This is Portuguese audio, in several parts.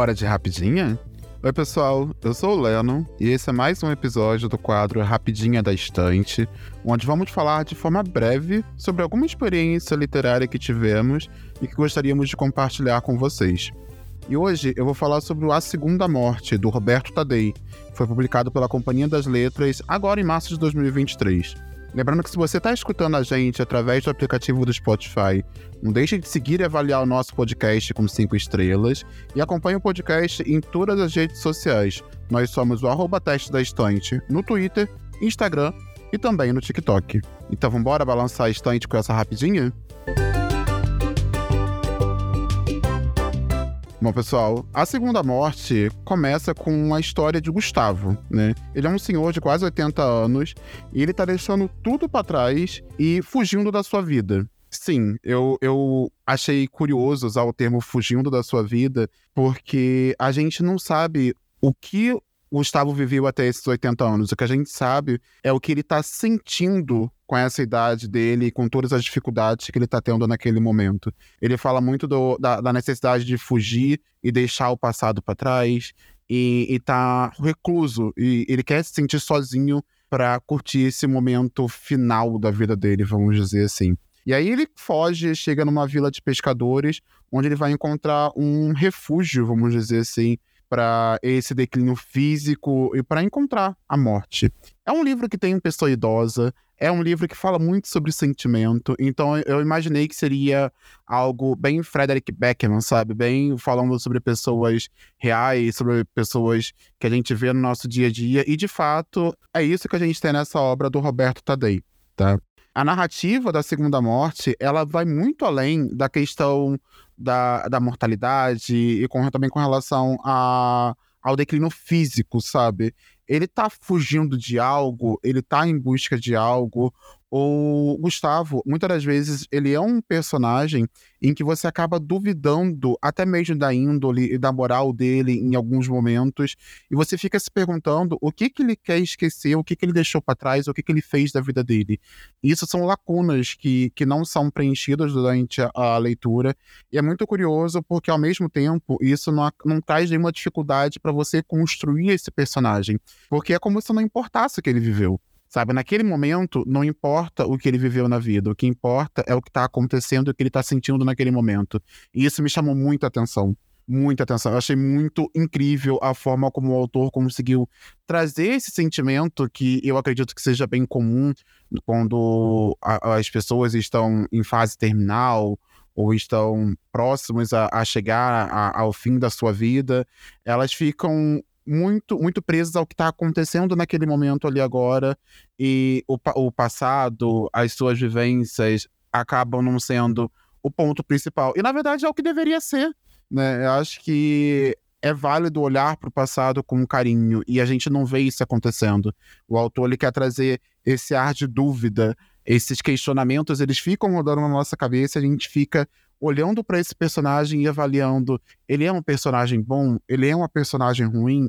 Bora de rapidinha? Oi, pessoal, eu sou o Leno e esse é mais um episódio do quadro Rapidinha da Estante, onde vamos falar de forma breve sobre alguma experiência literária que tivemos e que gostaríamos de compartilhar com vocês. E hoje eu vou falar sobre o A Segunda Morte, do Roberto Tadei. Foi publicado pela Companhia das Letras agora em março de 2023. Lembrando que se você está escutando a gente através do aplicativo do Spotify, não deixe de seguir e avaliar o nosso podcast com cinco estrelas e acompanhe o podcast em todas as redes sociais. Nós somos o arroba teste da estante no Twitter, Instagram e também no TikTok. Então vamos embora balançar a estante com essa rapidinha? Bom, pessoal, a segunda morte começa com a história de Gustavo, né? Ele é um senhor de quase 80 anos e ele tá deixando tudo para trás e fugindo da sua vida. Sim, eu, eu achei curioso usar o termo fugindo da sua vida, porque a gente não sabe o que Gustavo viveu até esses 80 anos. O que a gente sabe é o que ele está sentindo com essa idade dele e com todas as dificuldades que ele está tendo naquele momento. Ele fala muito do, da, da, necessidade de fugir e deixar o passado para trás e, está recluso e ele quer se sentir sozinho para curtir esse momento final da vida dele, vamos dizer assim. E aí ele foge, chega numa vila de pescadores, onde ele vai encontrar um refúgio, vamos dizer assim, para esse declínio físico e para encontrar a morte. É um livro que tem pessoa idosa, é um livro que fala muito sobre sentimento, então eu imaginei que seria algo bem Frederick Beckman, sabe? Bem falando sobre pessoas reais, sobre pessoas que a gente vê no nosso dia a dia, e de fato é isso que a gente tem nessa obra do Roberto Tadei, tá? A narrativa da Segunda Morte, ela vai muito além da questão da, da mortalidade e com, também com relação a, ao declínio físico, sabe? Ele tá fugindo de algo, ele tá em busca de algo, o Gustavo, muitas das vezes, ele é um personagem em que você acaba duvidando até mesmo da índole e da moral dele em alguns momentos, e você fica se perguntando o que que ele quer esquecer, o que que ele deixou para trás, o que que ele fez da vida dele. E isso são lacunas que, que não são preenchidas durante a, a leitura, e é muito curioso porque, ao mesmo tempo, isso não, não traz nenhuma dificuldade para você construir esse personagem, porque é como se não importasse o que ele viveu. Sabe, naquele momento, não importa o que ele viveu na vida, o que importa é o que está acontecendo e o que ele está sentindo naquele momento. E isso me chamou muita atenção. Muita atenção. Eu achei muito incrível a forma como o autor conseguiu trazer esse sentimento que eu acredito que seja bem comum quando a, as pessoas estão em fase terminal ou estão próximas a, a chegar a, ao fim da sua vida, elas ficam muito, muito presas ao que está acontecendo naquele momento ali agora e o, o passado, as suas vivências acabam não sendo o ponto principal. E na verdade é o que deveria ser, né? Eu acho que é válido olhar para o passado com carinho e a gente não vê isso acontecendo. O autor ele quer trazer esse ar de dúvida, esses questionamentos, eles ficam rodando na nossa cabeça, a gente fica olhando para esse personagem e avaliando, ele é um personagem bom, ele é uma personagem ruim,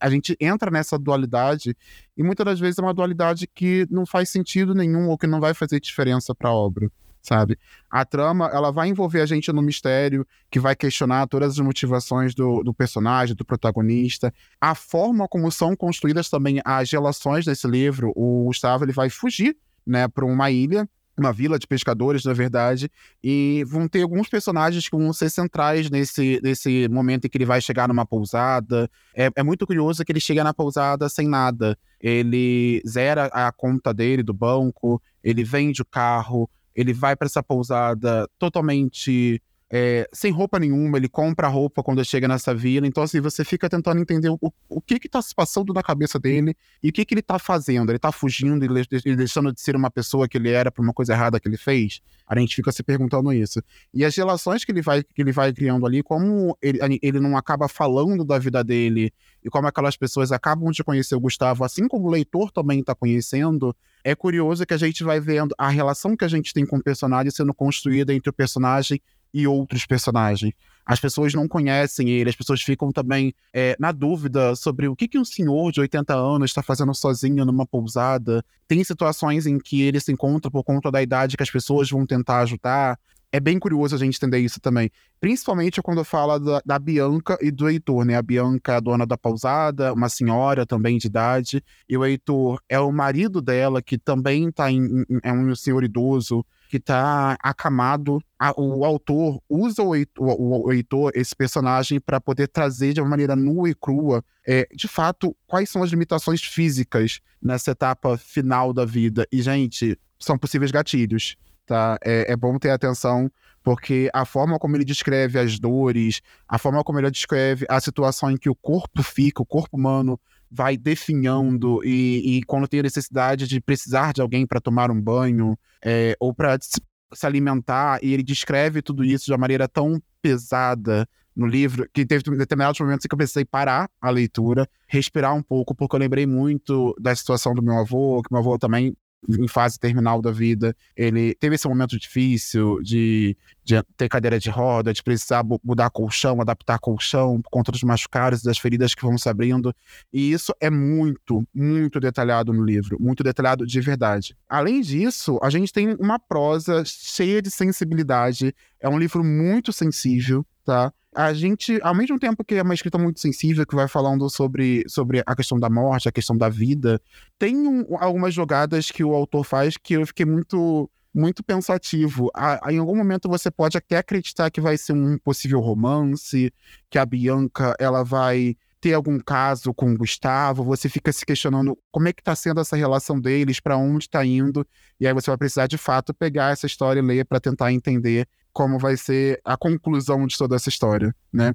a, gente entra nessa dualidade e muitas das vezes é uma dualidade que não faz sentido nenhum ou que não vai fazer diferença para a obra. Sabe? A trama, ela vai envolver a gente no mistério, que vai questionar todas as motivações do, do personagem, do protagonista. A forma como são construídas também as relações desse livro, o Gustavo ele vai fugir né, para uma ilha uma vila de pescadores, na verdade, e vão ter alguns personagens que vão ser centrais nesse, nesse momento em que ele vai chegar numa pousada. É, é muito curioso que ele chega na pousada sem nada. Ele zera a conta dele do banco, ele vende o carro, ele vai para essa pousada totalmente é, sem roupa nenhuma, ele compra roupa quando chega nessa vila. Então, assim, você fica tentando entender o, o que que tá se passando na cabeça dele e o que que ele tá fazendo. Ele tá fugindo e deixando de ser uma pessoa que ele era por uma coisa errada que ele fez? A gente fica se perguntando isso. E as relações que ele vai, que ele vai criando ali, como ele, ele não acaba falando da vida dele e como aquelas pessoas acabam de conhecer o Gustavo, assim como o leitor também está conhecendo, é curioso que a gente vai vendo a relação que a gente tem com o personagem sendo construída entre o personagem e outros personagens. As pessoas não conhecem ele, as pessoas ficam também é, na dúvida sobre o que, que um senhor de 80 anos está fazendo sozinho numa pousada. Tem situações em que ele se encontra por conta da idade que as pessoas vão tentar ajudar. É bem curioso a gente entender isso também. Principalmente quando fala da, da, Bianca e do Heitor, né? A Bianca é a dona da pousada, uma senhora também de idade, e o Heitor é o marido dela, que também tá em, em, é um senhor idoso, que tá acamado. A, o autor usa o Heitor, o, o Heitor esse personagem, para poder trazer de uma maneira nua e crua, é, de fato, quais são as limitações físicas nessa etapa final da vida. E, gente, são possíveis gatilhos tá? É, é bom ter atenção, porque a forma como ele descreve as dores, a forma como ele descreve a situação em que o corpo fica, o corpo humano vai definhando e, e quando tem a necessidade de precisar de alguém para tomar um banho é, ou para se, alimentar, e ele descreve tudo isso de uma maneira tão pesada no livro, que teve determinados momentos em que eu precisei parar a leitura, respirar um pouco, porque eu lembrei muito da situação do meu avô, que meu avô também em fase terminal da vida, ele teve esse momento difícil de, de ter cadeira de roda, de precisar mudar colchão, adaptar colchão por conta dos machucados, das feridas que vão se abrindo. E isso é muito, muito detalhado no livro, muito detalhado de verdade. Além disso, a gente tem uma prosa cheia de sensibilidade. É um livro muito sensível, tá? a gente, ao mesmo tempo que é uma escrita muito sensível, que vai falando sobre, sobre a questão da morte, a questão da vida, tem um, algumas jogadas que o autor faz que eu fiquei muito muito pensativo. A, a, em algum momento você pode até acreditar que vai ser um possível romance, que a Bianca ela vai ter algum caso com o Gustavo, você fica se questionando como é que está sendo essa relação deles, para onde está indo, e aí você vai precisar de fato pegar essa história e ler para tentar entender como vai ser a conclusão de toda essa história, né?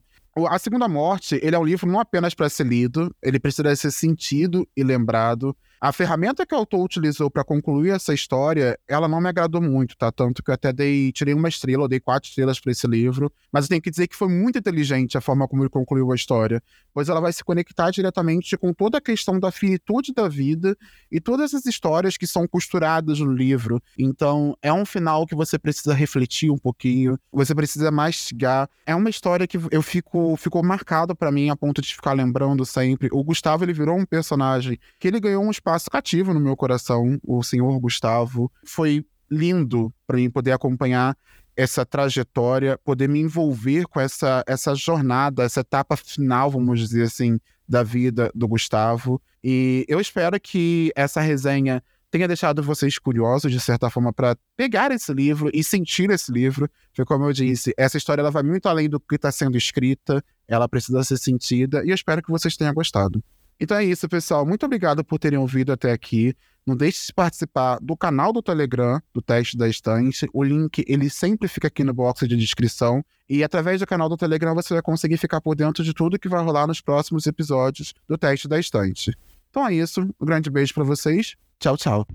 A Segunda Morte, ele é um livro não apenas para ser lido, ele precisa ser sentido e lembrado. A ferramenta que o autor utilizou para concluir essa história, ela não me agradou muito, tá? Tanto que eu até dei, tirei uma estrela, eu dei quatro estrelas para esse livro, mas eu tenho que dizer que foi muito inteligente a forma como ele concluiu a história, pois ela vai se conectar diretamente com toda a questão da finitude da vida e todas as histórias que são costuradas no livro. Então, é um final que você precisa refletir um pouquinho, você precisa mastigar. É uma história que eu fico ficou marcado para mim a ponto de ficar lembrando sempre. O Gustavo ele virou um personagem que ele ganhou um espaço espaço cativo no meu coração, o senhor Gustavo. Foi lindo para mim poder acompanhar essa trajetória, poder me envolver com essa, essa jornada, essa etapa final, vamos dizer assim, da vida do Gustavo. E eu espero que essa resenha tenha deixado vocês curiosos, de certa forma, para pegar esse livro e sentir esse livro. Porque, como eu disse, essa história ela vai muito além do que está sendo escrita, ela precisa ser sentida, e eu espero que vocês tenham gostado. Então é isso, pessoal. Muito obrigado por terem ouvido até aqui. Não deixe de participar do canal do Telegram, do Teste da Estante. O link, ele sempre fica aqui no box de descrição. E através do canal do Telegram você vai conseguir ficar por dentro de tudo que vai rolar nos próximos episódios do Teste da Estante. Então é isso. Um grande beijo para vocês. Tchau, tchau.